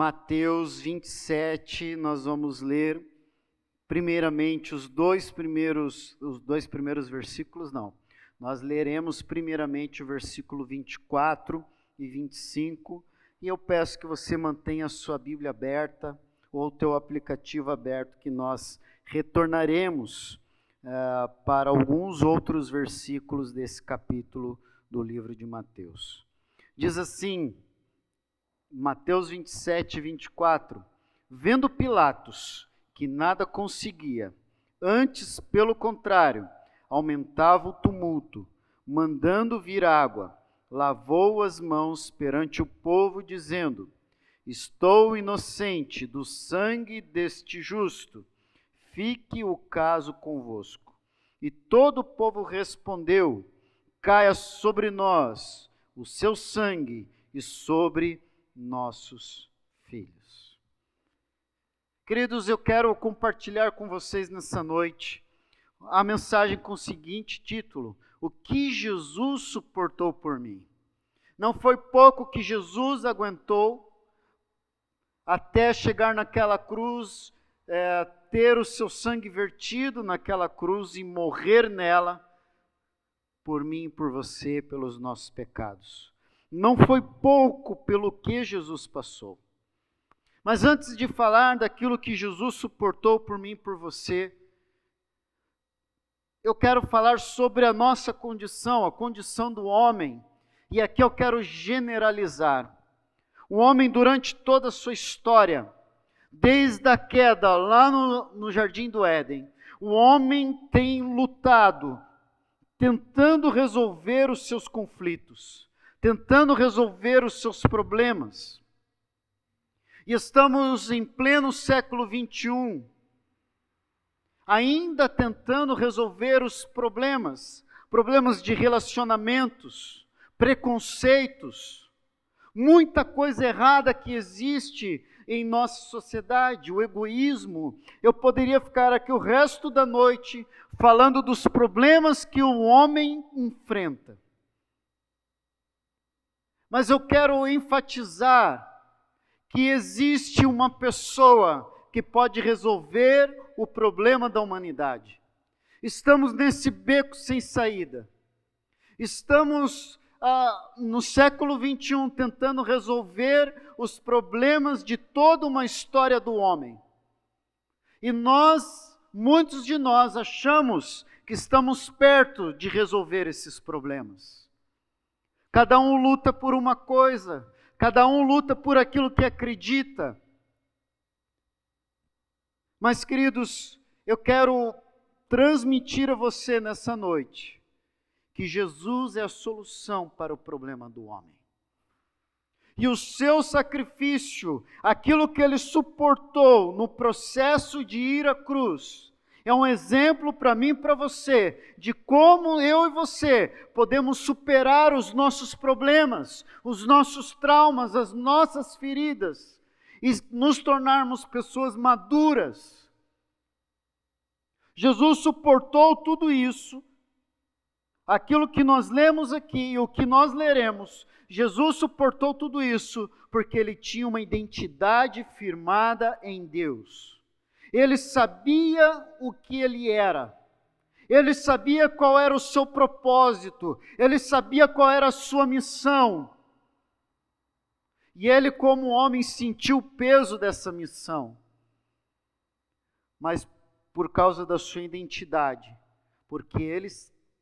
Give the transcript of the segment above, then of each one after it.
Mateus 27, nós vamos ler primeiramente os dois primeiros os dois primeiros versículos, não. Nós leremos primeiramente o versículo 24 e 25, e eu peço que você mantenha a sua Bíblia aberta ou o teu aplicativo aberto que nós retornaremos uh, para alguns outros versículos desse capítulo do livro de Mateus. Diz assim, Mateus 27, 24: Vendo Pilatos que nada conseguia, antes, pelo contrário, aumentava o tumulto, mandando vir água, lavou as mãos perante o povo, dizendo: Estou inocente do sangue deste justo, fique o caso convosco. E todo o povo respondeu: Caia sobre nós o seu sangue e sobre nossos filhos. Queridos, eu quero compartilhar com vocês nessa noite a mensagem com o seguinte título: O que Jesus suportou por mim. Não foi pouco que Jesus aguentou até chegar naquela cruz, é, ter o seu sangue vertido naquela cruz e morrer nela por mim por você, pelos nossos pecados. Não foi pouco pelo que Jesus passou. Mas antes de falar daquilo que Jesus suportou por mim e por você, eu quero falar sobre a nossa condição, a condição do homem. E aqui eu quero generalizar. O homem, durante toda a sua história, desde a queda lá no, no Jardim do Éden, o homem tem lutado, tentando resolver os seus conflitos tentando resolver os seus problemas. E estamos em pleno século 21, ainda tentando resolver os problemas, problemas de relacionamentos, preconceitos, muita coisa errada que existe em nossa sociedade, o egoísmo. Eu poderia ficar aqui o resto da noite falando dos problemas que o homem enfrenta. Mas eu quero enfatizar que existe uma pessoa que pode resolver o problema da humanidade. Estamos nesse beco sem saída. Estamos ah, no século 21 tentando resolver os problemas de toda uma história do homem. E nós, muitos de nós, achamos que estamos perto de resolver esses problemas. Cada um luta por uma coisa, cada um luta por aquilo que acredita. Mas, queridos, eu quero transmitir a você nessa noite que Jesus é a solução para o problema do homem. E o seu sacrifício, aquilo que ele suportou no processo de ir à cruz, é um exemplo para mim e para você de como eu e você podemos superar os nossos problemas, os nossos traumas, as nossas feridas e nos tornarmos pessoas maduras. Jesus suportou tudo isso, aquilo que nós lemos aqui e o que nós leremos. Jesus suportou tudo isso porque ele tinha uma identidade firmada em Deus. Ele sabia o que ele era. Ele sabia qual era o seu propósito. Ele sabia qual era a sua missão. E ele, como homem, sentiu o peso dessa missão. Mas por causa da sua identidade, porque ele,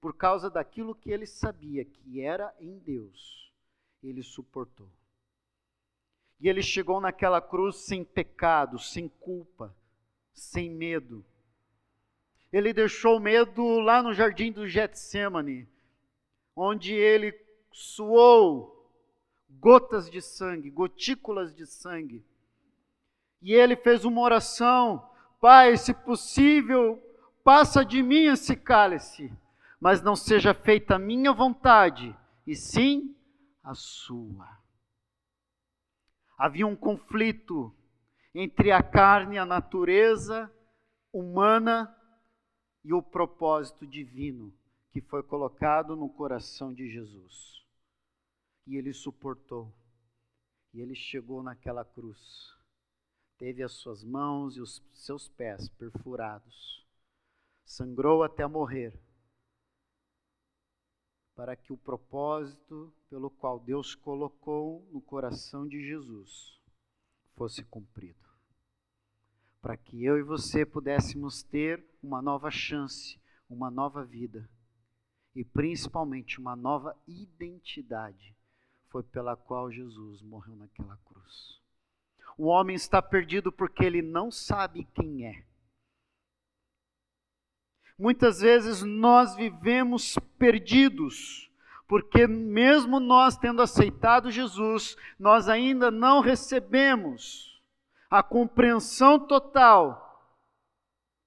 por causa daquilo que ele sabia que era em Deus, ele suportou. E ele chegou naquela cruz sem pecado, sem culpa, sem medo. Ele deixou medo lá no jardim do Getsemane, onde ele suou gotas de sangue, gotículas de sangue. E ele fez uma oração: Pai, se possível, passa de mim esse cálice, mas não seja feita a minha vontade, e sim a sua. Havia um conflito entre a carne, a natureza humana e o propósito divino que foi colocado no coração de Jesus. E ele suportou. E ele chegou naquela cruz. Teve as suas mãos e os seus pés perfurados. Sangrou até morrer. Para que o propósito pelo qual Deus colocou no coração de Jesus fosse cumprido. Para que eu e você pudéssemos ter uma nova chance, uma nova vida e principalmente uma nova identidade foi pela qual Jesus morreu naquela cruz. O homem está perdido porque ele não sabe quem é. Muitas vezes nós vivemos perdidos, porque mesmo nós tendo aceitado Jesus, nós ainda não recebemos a compreensão total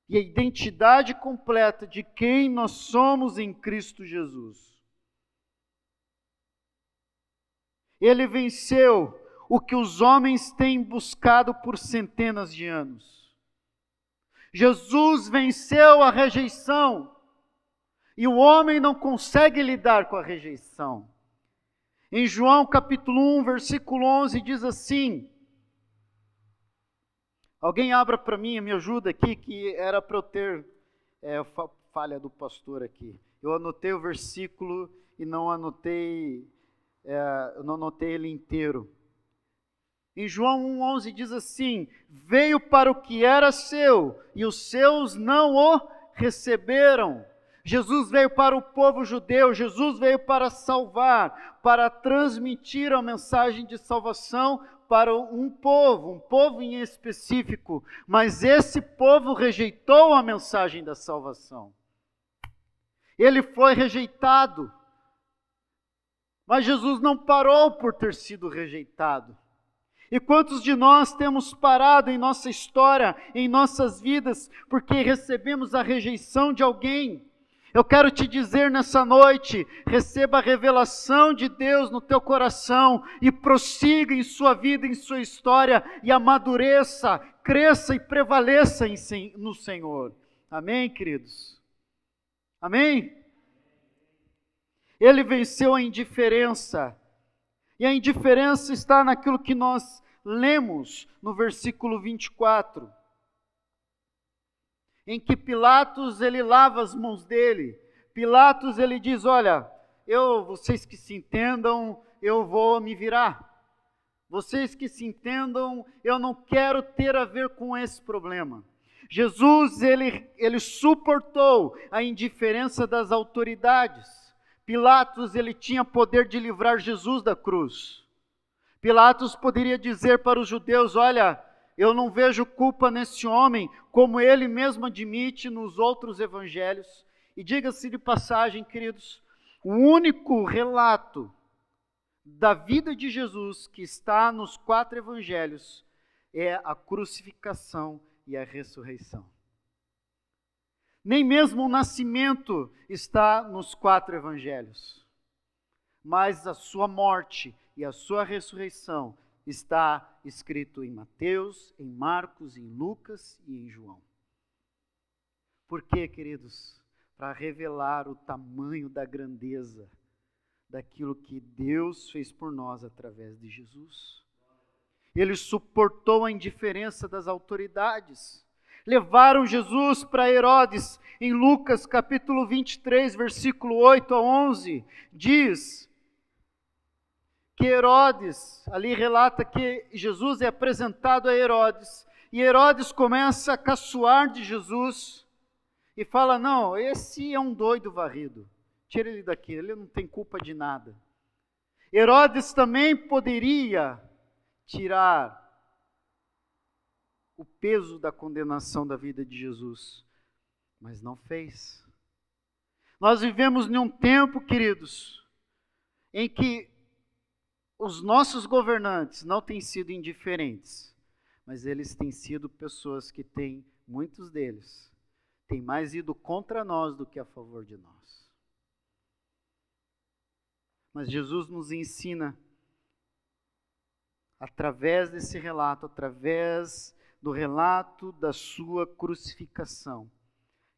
e a identidade completa de quem nós somos em Cristo Jesus. Ele venceu o que os homens têm buscado por centenas de anos. Jesus venceu a rejeição. E o homem não consegue lidar com a rejeição. Em João capítulo 1, versículo 11, diz assim: Alguém abra para mim, me ajuda aqui, que era para eu ter é, falha do pastor aqui. Eu anotei o versículo e não anotei é, não notei ele inteiro. Em João 1,11 diz assim: Veio para o que era seu, e os seus não o receberam. Jesus veio para o povo judeu, Jesus veio para salvar, para transmitir a mensagem de salvação para um povo, um povo em específico, mas esse povo rejeitou a mensagem da salvação. Ele foi rejeitado. Mas Jesus não parou por ter sido rejeitado. E quantos de nós temos parado em nossa história, em nossas vidas, porque recebemos a rejeição de alguém? Eu quero te dizer nessa noite: receba a revelação de Deus no teu coração e prossiga em sua vida, em sua história, e amadureça, cresça e prevaleça no Senhor. Amém, queridos? Amém? Ele venceu a indiferença. E a indiferença está naquilo que nós lemos no versículo 24, em que Pilatos ele lava as mãos dele. Pilatos ele diz: "Olha, eu, vocês que se entendam, eu vou me virar. Vocês que se entendam, eu não quero ter a ver com esse problema." Jesus ele, ele suportou a indiferença das autoridades. Pilatos ele tinha poder de livrar Jesus da cruz. Pilatos poderia dizer para os judeus: Olha, eu não vejo culpa nesse homem, como ele mesmo admite nos outros evangelhos. E diga-se de passagem, queridos, o único relato da vida de Jesus que está nos quatro evangelhos é a crucificação e a ressurreição. Nem mesmo o nascimento está nos quatro evangelhos. Mas a sua morte e a sua ressurreição está escrito em Mateus, em Marcos, em Lucas e em João. Por quê, queridos? Para revelar o tamanho da grandeza daquilo que Deus fez por nós através de Jesus. Ele suportou a indiferença das autoridades levaram Jesus para Herodes, em Lucas capítulo 23, versículo 8 a 11, diz que Herodes, ali relata que Jesus é apresentado a Herodes, e Herodes começa a caçoar de Jesus e fala: Não, esse é um doido varrido, tira ele daqui, ele não tem culpa de nada. Herodes também poderia tirar o peso da condenação da vida de Jesus, mas não fez. Nós vivemos em um tempo, queridos, em que os nossos governantes não têm sido indiferentes, mas eles têm sido pessoas que têm, muitos deles, têm mais ido contra nós do que a favor de nós. Mas Jesus nos ensina, através desse relato, através do relato da sua crucificação,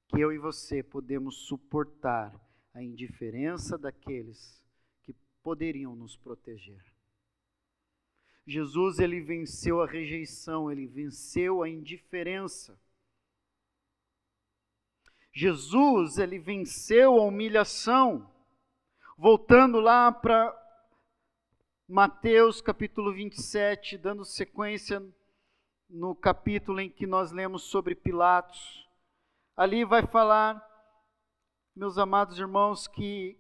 que eu e você podemos suportar a indiferença daqueles que poderiam nos proteger. Jesus ele venceu a rejeição, ele venceu a indiferença. Jesus ele venceu a humilhação. Voltando lá para Mateus capítulo 27, dando sequência no capítulo em que nós lemos sobre Pilatos. Ali vai falar, meus amados irmãos, que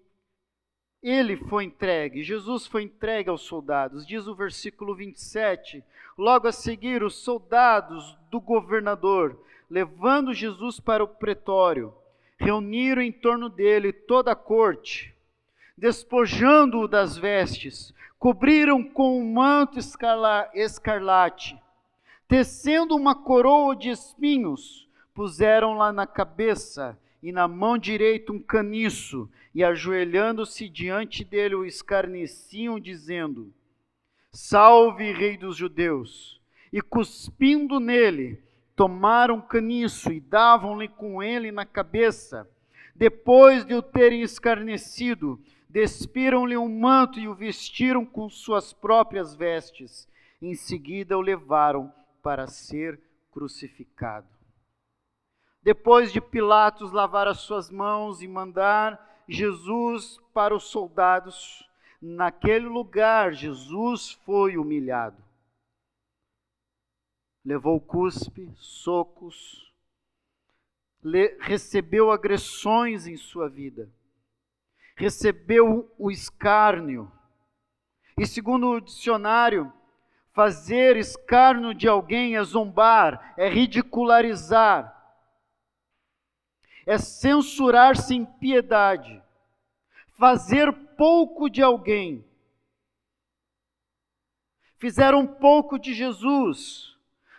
ele foi entregue, Jesus foi entregue aos soldados. Diz o versículo 27. Logo a seguir, os soldados do governador, levando Jesus para o pretório, reuniram em torno dele toda a corte, despojando-o das vestes, cobriram com um manto escarlate, tecendo uma coroa de espinhos, puseram lá na cabeça e na mão direita um caniço, e ajoelhando-se diante dele o escarneciam, dizendo: Salve, Rei dos Judeus! E cuspindo nele, tomaram caniço e davam-lhe com ele na cabeça. Depois de o terem escarnecido, despiram-lhe um manto e o vestiram com suas próprias vestes. Em seguida o levaram para ser crucificado. Depois de Pilatos lavar as suas mãos e mandar Jesus para os soldados, naquele lugar Jesus foi humilhado. Levou cuspe, socos, recebeu agressões em sua vida, recebeu o escárnio. E segundo o dicionário, fazer escárnio de alguém é zombar, é ridicularizar é censurar sem piedade, fazer pouco de alguém. Fizeram pouco de Jesus,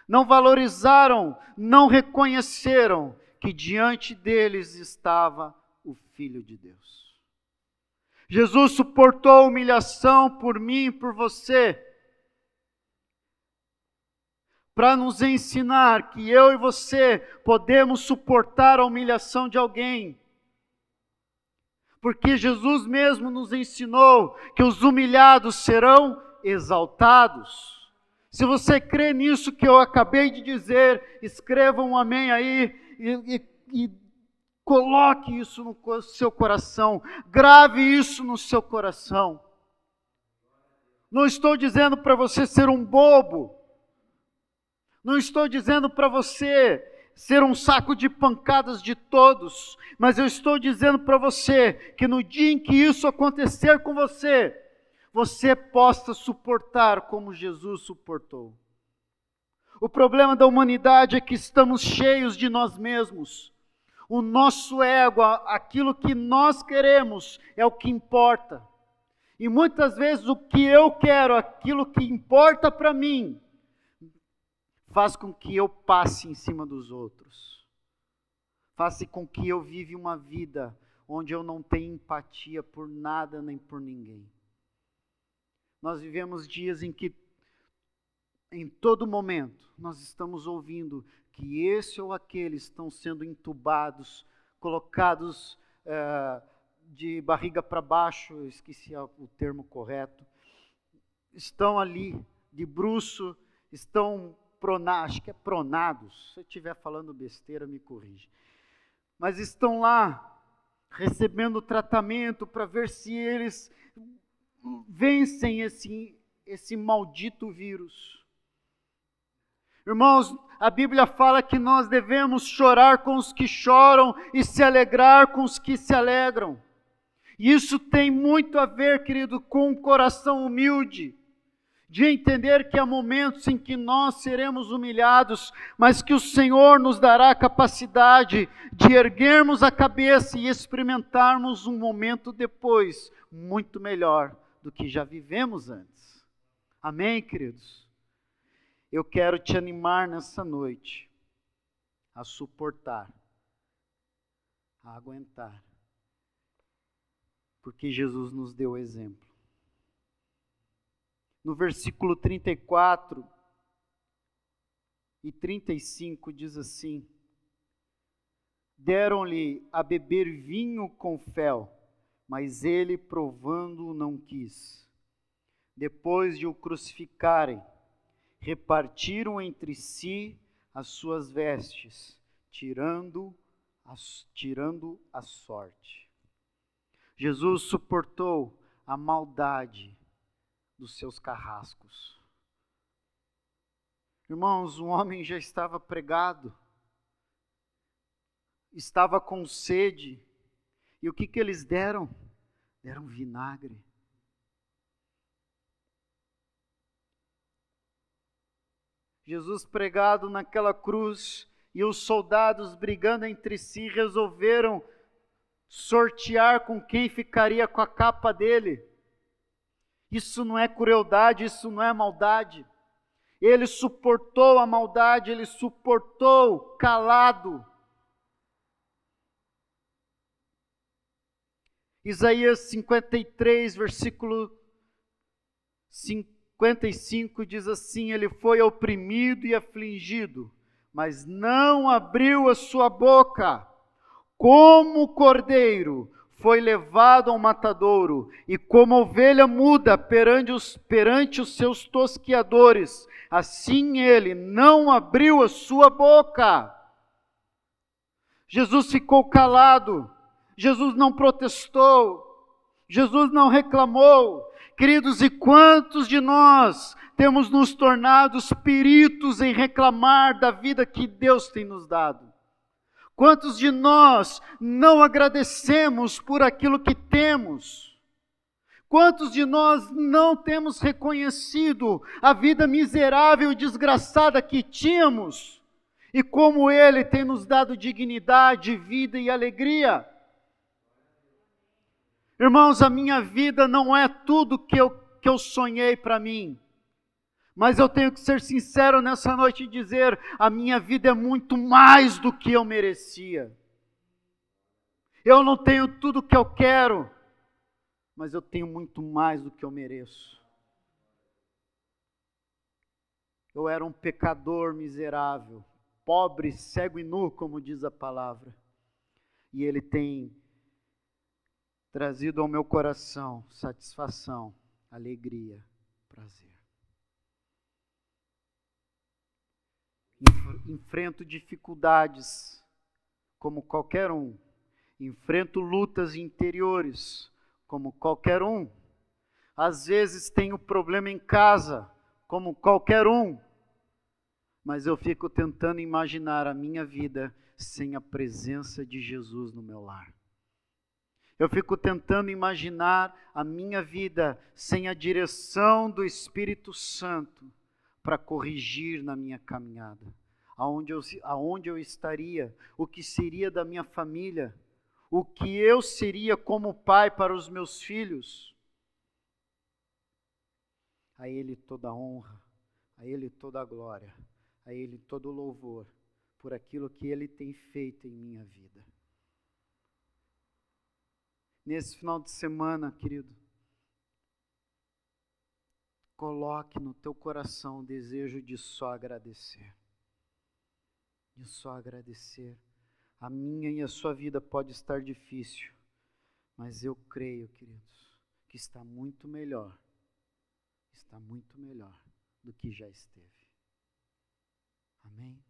não valorizaram, não reconheceram que diante deles estava o Filho de Deus. Jesus suportou humilhação por mim e por você para nos ensinar que eu e você podemos suportar a humilhação de alguém. Porque Jesus mesmo nos ensinou que os humilhados serão exaltados. Se você crê nisso que eu acabei de dizer, escreva um amém aí e, e, e coloque isso no seu coração, grave isso no seu coração. Não estou dizendo para você ser um bobo, não estou dizendo para você ser um saco de pancadas de todos, mas eu estou dizendo para você que no dia em que isso acontecer com você, você possa suportar como Jesus suportou. O problema da humanidade é que estamos cheios de nós mesmos. O nosso ego, aquilo que nós queremos, é o que importa. E muitas vezes o que eu quero, aquilo que importa para mim, faz com que eu passe em cima dos outros. Faz com que eu vive uma vida onde eu não tenho empatia por nada nem por ninguém. Nós vivemos dias em que, em todo momento, nós estamos ouvindo que esse ou aquele estão sendo entubados, colocados é, de barriga para baixo, eu esqueci o termo correto, estão ali de bruço, estão acho que é pronados, se eu estiver falando besteira, me corrija. Mas estão lá recebendo tratamento para ver se eles vencem esse, esse maldito vírus. Irmãos, a Bíblia fala que nós devemos chorar com os que choram e se alegrar com os que se alegram. Isso tem muito a ver, querido, com um coração humilde de entender que há momentos em que nós seremos humilhados, mas que o Senhor nos dará a capacidade de erguermos a cabeça e experimentarmos um momento depois muito melhor do que já vivemos antes. Amém, queridos? Eu quero te animar nessa noite a suportar, a aguentar, porque Jesus nos deu exemplo no versículo 34 e 35 diz assim: Deram-lhe a beber vinho com fel, mas ele, provando, não quis. depois de o crucificarem, repartiram entre si as suas vestes, tirando a, tirando a sorte. Jesus suportou a maldade dos seus carrascos. Irmãos, um homem já estava pregado, estava com sede, e o que, que eles deram? Deram vinagre. Jesus pregado naquela cruz e os soldados brigando entre si resolveram sortear com quem ficaria com a capa dele. Isso não é crueldade, isso não é maldade. Ele suportou a maldade, ele suportou calado. Isaías 53, versículo 55 diz assim: Ele foi oprimido e afligido, mas não abriu a sua boca. Como cordeiro foi levado ao matadouro, e como ovelha muda perante os, perante os seus tosquiadores, assim ele não abriu a sua boca. Jesus ficou calado, Jesus não protestou, Jesus não reclamou. Queridos, e quantos de nós temos nos tornado peritos em reclamar da vida que Deus tem nos dado? Quantos de nós não agradecemos por aquilo que temos? Quantos de nós não temos reconhecido a vida miserável e desgraçada que tínhamos? E como Ele tem nos dado dignidade, vida e alegria? Irmãos, a minha vida não é tudo que eu, que eu sonhei para mim. Mas eu tenho que ser sincero nessa noite e dizer: a minha vida é muito mais do que eu merecia. Eu não tenho tudo o que eu quero, mas eu tenho muito mais do que eu mereço. Eu era um pecador miserável, pobre, cego e nu, como diz a palavra. E Ele tem trazido ao meu coração satisfação, alegria, prazer. Enfrento dificuldades, como qualquer um. Enfrento lutas interiores, como qualquer um. Às vezes tenho problema em casa, como qualquer um. Mas eu fico tentando imaginar a minha vida sem a presença de Jesus no meu lar. Eu fico tentando imaginar a minha vida sem a direção do Espírito Santo para corrigir na minha caminhada. Aonde eu, aonde eu estaria, o que seria da minha família, o que eu seria como pai para os meus filhos. A Ele toda a honra, a Ele toda a glória, a Ele todo o louvor por aquilo que Ele tem feito em minha vida nesse final de semana, querido, coloque no teu coração o desejo de só agradecer. De só agradecer. A minha e a sua vida pode estar difícil, mas eu creio, queridos, que está muito melhor. Está muito melhor do que já esteve. Amém?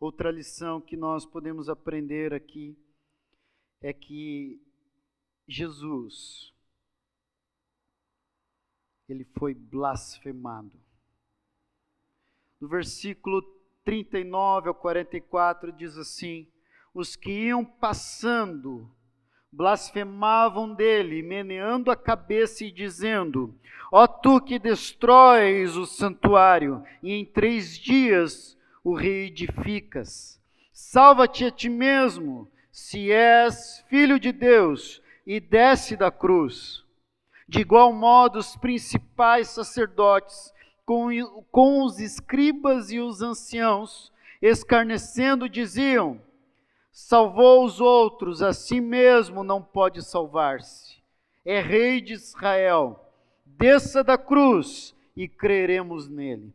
Outra lição que nós podemos aprender aqui é que Jesus ele foi blasfemado. No versículo 39 ao 44 diz assim: Os que iam passando blasfemavam dele, meneando a cabeça e dizendo: Ó tu que destróis o santuário, e em três dias o reedificas. Salva-te a ti mesmo, se és filho de Deus, e desce da cruz. De igual modo, os principais sacerdotes, com, com os escribas e os anciãos, escarnecendo, diziam: Salvou os outros, a si mesmo não pode salvar-se. É rei de Israel. Desça da cruz e creremos nele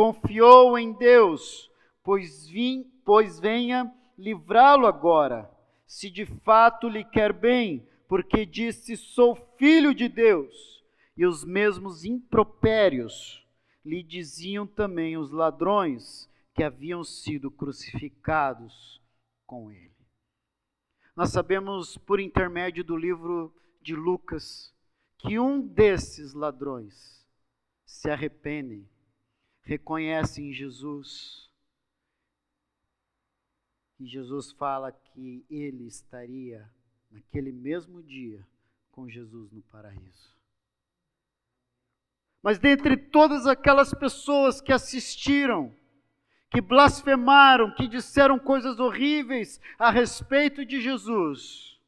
confiou em Deus, pois, vim, pois venha livrá-lo agora, se de fato lhe quer bem, porque disse: Sou filho de Deus. E os mesmos impropérios lhe diziam também os ladrões que haviam sido crucificados com ele. Nós sabemos, por intermédio do livro de Lucas, que um desses ladrões se arrependem, reconhecem Jesus, e Jesus fala que ele estaria naquele mesmo dia com Jesus no paraíso. Mas dentre todas aquelas pessoas que assistiram, que blasfemaram, que disseram coisas horríveis a respeito de Jesus,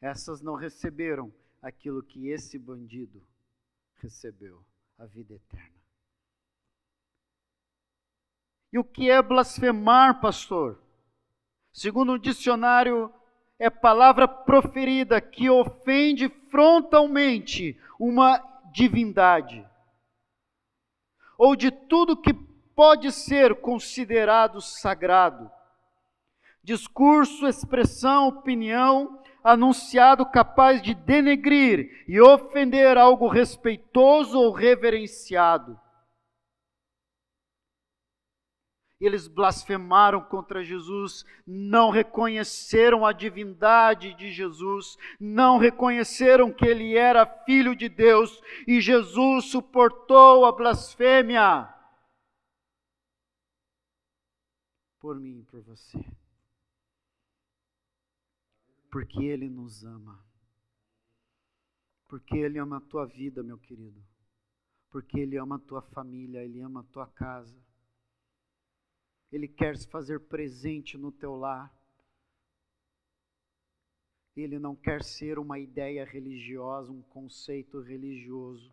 essas não receberam aquilo que esse bandido recebeu, a vida eterna. E o que é blasfemar, pastor? Segundo o dicionário, é palavra proferida que ofende frontalmente uma divindade, ou de tudo que pode ser considerado sagrado. Discurso, expressão, opinião, anunciado capaz de denegrir e ofender algo respeitoso ou reverenciado. Eles blasfemaram contra Jesus, não reconheceram a divindade de Jesus, não reconheceram que ele era filho de Deus e Jesus suportou a blasfêmia por mim e por você. Porque ele nos ama. Porque ele ama a tua vida, meu querido. Porque ele ama a tua família, ele ama a tua casa ele quer se fazer presente no teu lar. Ele não quer ser uma ideia religiosa, um conceito religioso,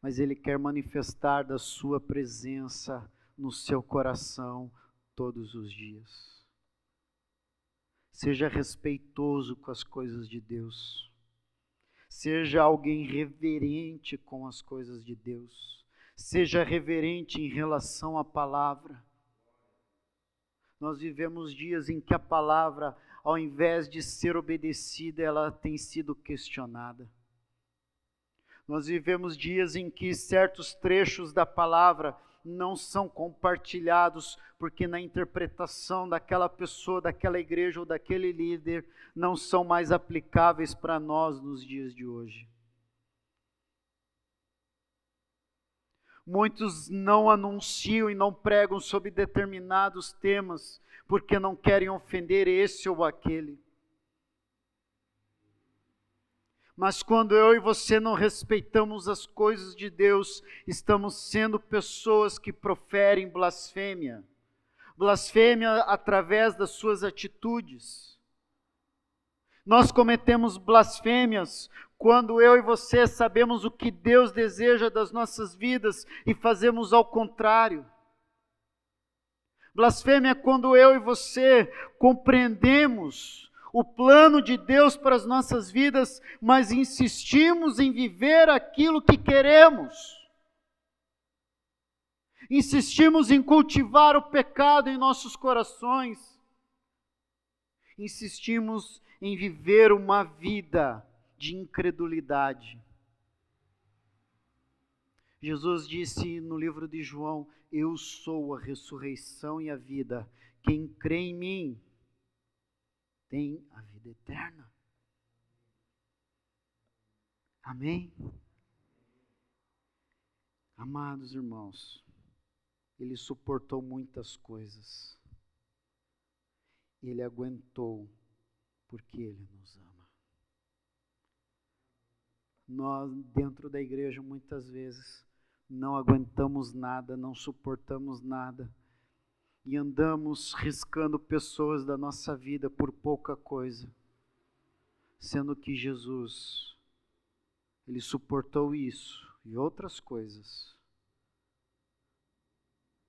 mas ele quer manifestar da sua presença no seu coração todos os dias. Seja respeitoso com as coisas de Deus. Seja alguém reverente com as coisas de Deus. Seja reverente em relação à palavra. Nós vivemos dias em que a palavra, ao invés de ser obedecida, ela tem sido questionada. Nós vivemos dias em que certos trechos da palavra não são compartilhados, porque na interpretação daquela pessoa, daquela igreja ou daquele líder, não são mais aplicáveis para nós nos dias de hoje. Muitos não anunciam e não pregam sobre determinados temas porque não querem ofender esse ou aquele. Mas quando eu e você não respeitamos as coisas de Deus, estamos sendo pessoas que proferem blasfêmia. Blasfêmia através das suas atitudes. Nós cometemos blasfêmias quando eu e você sabemos o que Deus deseja das nossas vidas e fazemos ao contrário. Blasfêmia é quando eu e você compreendemos o plano de Deus para as nossas vidas, mas insistimos em viver aquilo que queremos. Insistimos em cultivar o pecado em nossos corações. Insistimos em viver uma vida de incredulidade. Jesus disse no livro de João: Eu sou a ressurreição e a vida. Quem crê em mim tem a vida eterna. Amém? Amados irmãos, ele suportou muitas coisas. Ele aguentou porque ele nos ama. Nós, dentro da igreja, muitas vezes, não aguentamos nada, não suportamos nada e andamos riscando pessoas da nossa vida por pouca coisa, sendo que Jesus, Ele suportou isso e outras coisas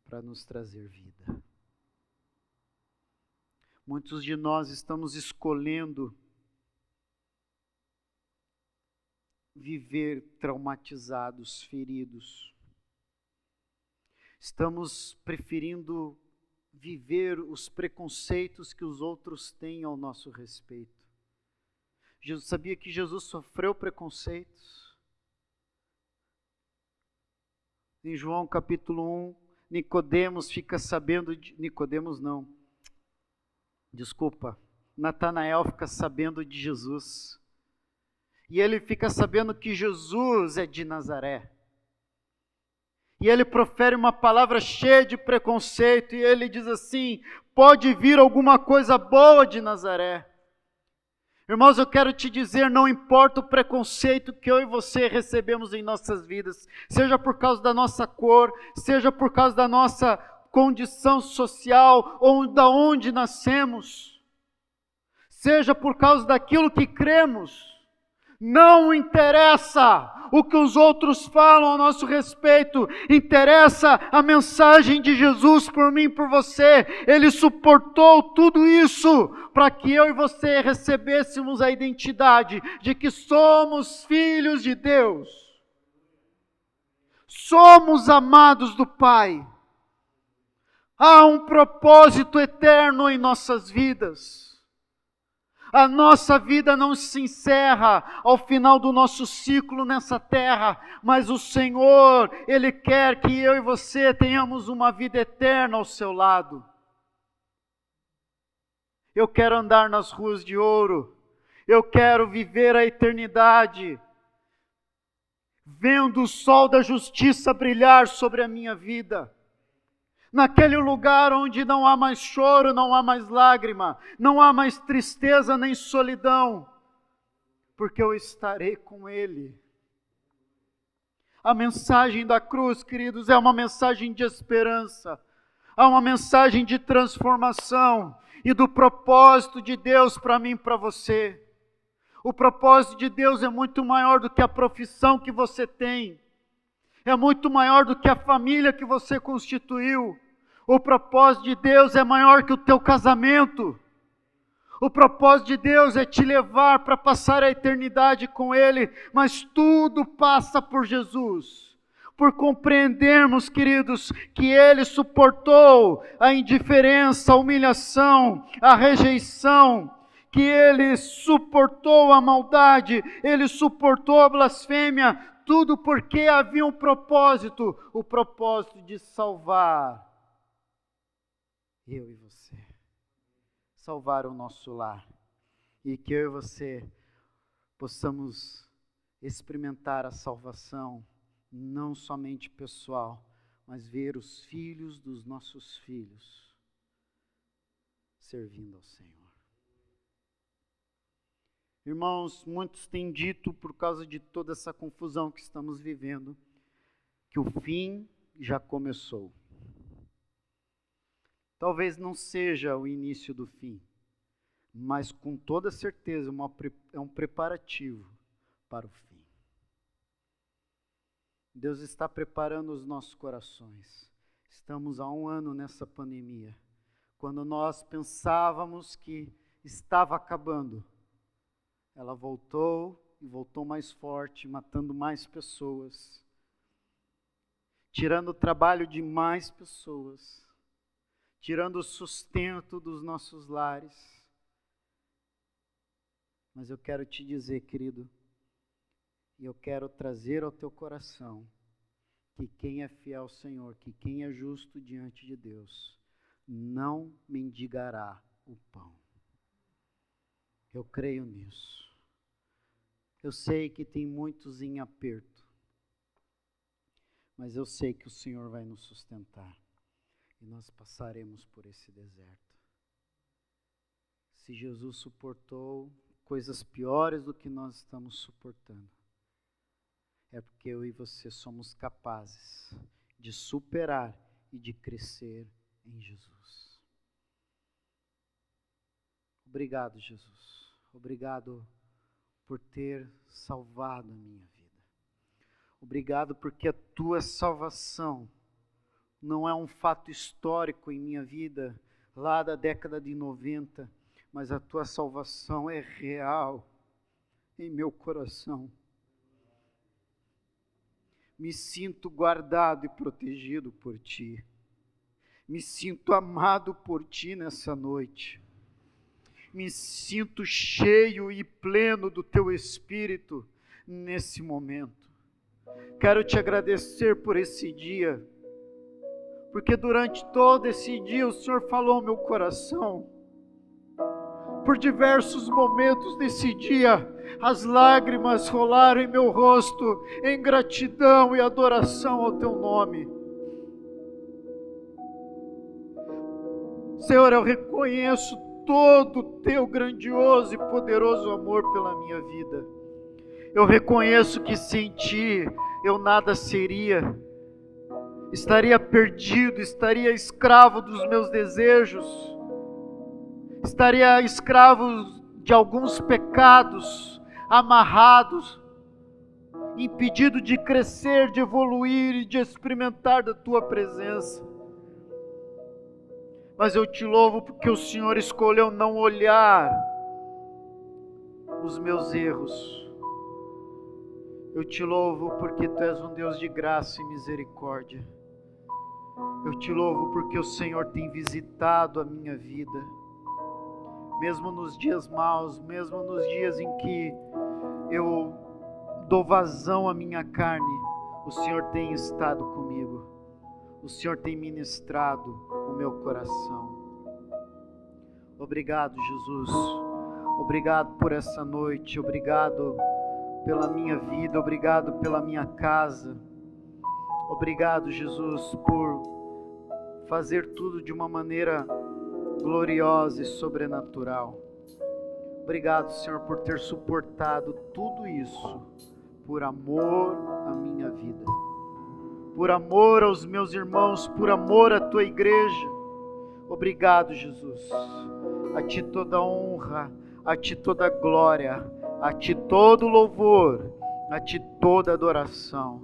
para nos trazer vida. Muitos de nós estamos escolhendo viver traumatizados, feridos. Estamos preferindo viver os preconceitos que os outros têm ao nosso respeito. Jesus sabia que Jesus sofreu preconceitos. Em João capítulo 1, Nicodemos fica sabendo de Nicodemos não. Desculpa. Natanael fica sabendo de Jesus. E ele fica sabendo que Jesus é de Nazaré. E ele profere uma palavra cheia de preconceito, e ele diz assim: pode vir alguma coisa boa de Nazaré. Irmãos, eu quero te dizer, não importa o preconceito que eu e você recebemos em nossas vidas, seja por causa da nossa cor, seja por causa da nossa condição social ou da onde nascemos, seja por causa daquilo que cremos, não interessa o que os outros falam a nosso respeito, interessa a mensagem de Jesus por mim e por você. Ele suportou tudo isso para que eu e você recebêssemos a identidade de que somos filhos de Deus. Somos amados do Pai. Há um propósito eterno em nossas vidas. A nossa vida não se encerra ao final do nosso ciclo nessa terra, mas o Senhor, Ele quer que eu e você tenhamos uma vida eterna ao seu lado. Eu quero andar nas ruas de ouro, eu quero viver a eternidade, vendo o sol da justiça brilhar sobre a minha vida naquele lugar onde não há mais choro, não há mais lágrima, não há mais tristeza nem solidão, porque eu estarei com Ele. A mensagem da cruz, queridos, é uma mensagem de esperança, é uma mensagem de transformação e do propósito de Deus para mim e para você. O propósito de Deus é muito maior do que a profissão que você tem, é muito maior do que a família que você constituiu, o propósito de Deus é maior que o teu casamento. O propósito de Deus é te levar para passar a eternidade com Ele, mas tudo passa por Jesus. Por compreendermos, queridos, que Ele suportou a indiferença, a humilhação, a rejeição, que Ele suportou a maldade, Ele suportou a blasfêmia, tudo porque havia um propósito o propósito de salvar eu e você, salvar o nosso lar e que eu e você possamos experimentar a salvação, não somente pessoal, mas ver os filhos dos nossos filhos servindo ao Senhor. Irmãos, muitos têm dito, por causa de toda essa confusão que estamos vivendo, que o fim já começou. Talvez não seja o início do fim, mas com toda certeza uma, é um preparativo para o fim. Deus está preparando os nossos corações. Estamos há um ano nessa pandemia. Quando nós pensávamos que estava acabando, ela voltou e voltou mais forte, matando mais pessoas, tirando o trabalho de mais pessoas tirando o sustento dos nossos lares. Mas eu quero te dizer, querido, e eu quero trazer ao teu coração que quem é fiel ao Senhor, que quem é justo diante de Deus, não mendigará o pão. Eu creio nisso. Eu sei que tem muitos em aperto, mas eu sei que o Senhor vai nos sustentar e nós passaremos por esse deserto. Se Jesus suportou coisas piores do que nós estamos suportando, é porque eu e você somos capazes de superar e de crescer em Jesus. Obrigado, Jesus. Obrigado por ter salvado a minha vida. Obrigado porque a tua salvação não é um fato histórico em minha vida, lá da década de 90, mas a tua salvação é real em meu coração. Me sinto guardado e protegido por ti. Me sinto amado por ti nessa noite. me sinto cheio e pleno do teu espírito nesse momento. Quero te agradecer por esse dia, porque durante todo esse dia o Senhor falou ao meu coração. Por diversos momentos desse dia, as lágrimas rolaram em meu rosto em gratidão e adoração ao teu nome. Senhor, eu reconheço todo o teu grandioso e poderoso amor pela minha vida. Eu reconheço que sem ti eu nada seria. Estaria perdido, estaria escravo dos meus desejos, estaria escravo de alguns pecados, amarrados, impedido de crescer, de evoluir e de experimentar da tua presença. Mas eu te louvo porque o Senhor escolheu não olhar os meus erros. Eu te louvo porque tu és um Deus de graça e misericórdia. Eu te louvo porque o Senhor tem visitado a minha vida. Mesmo nos dias maus, mesmo nos dias em que eu dou vazão à minha carne, o Senhor tem estado comigo. O Senhor tem ministrado o meu coração. Obrigado, Jesus. Obrigado por essa noite. Obrigado pela minha vida. Obrigado pela minha casa. Obrigado, Jesus, por fazer tudo de uma maneira gloriosa e sobrenatural. Obrigado, Senhor, por ter suportado tudo isso por amor à minha vida por amor aos meus irmãos, por amor à tua igreja. Obrigado, Jesus. A ti toda honra, a ti toda glória, a ti todo louvor, a ti toda adoração.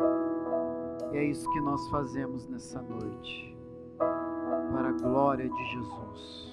E é isso que nós fazemos nessa noite, para a glória de Jesus.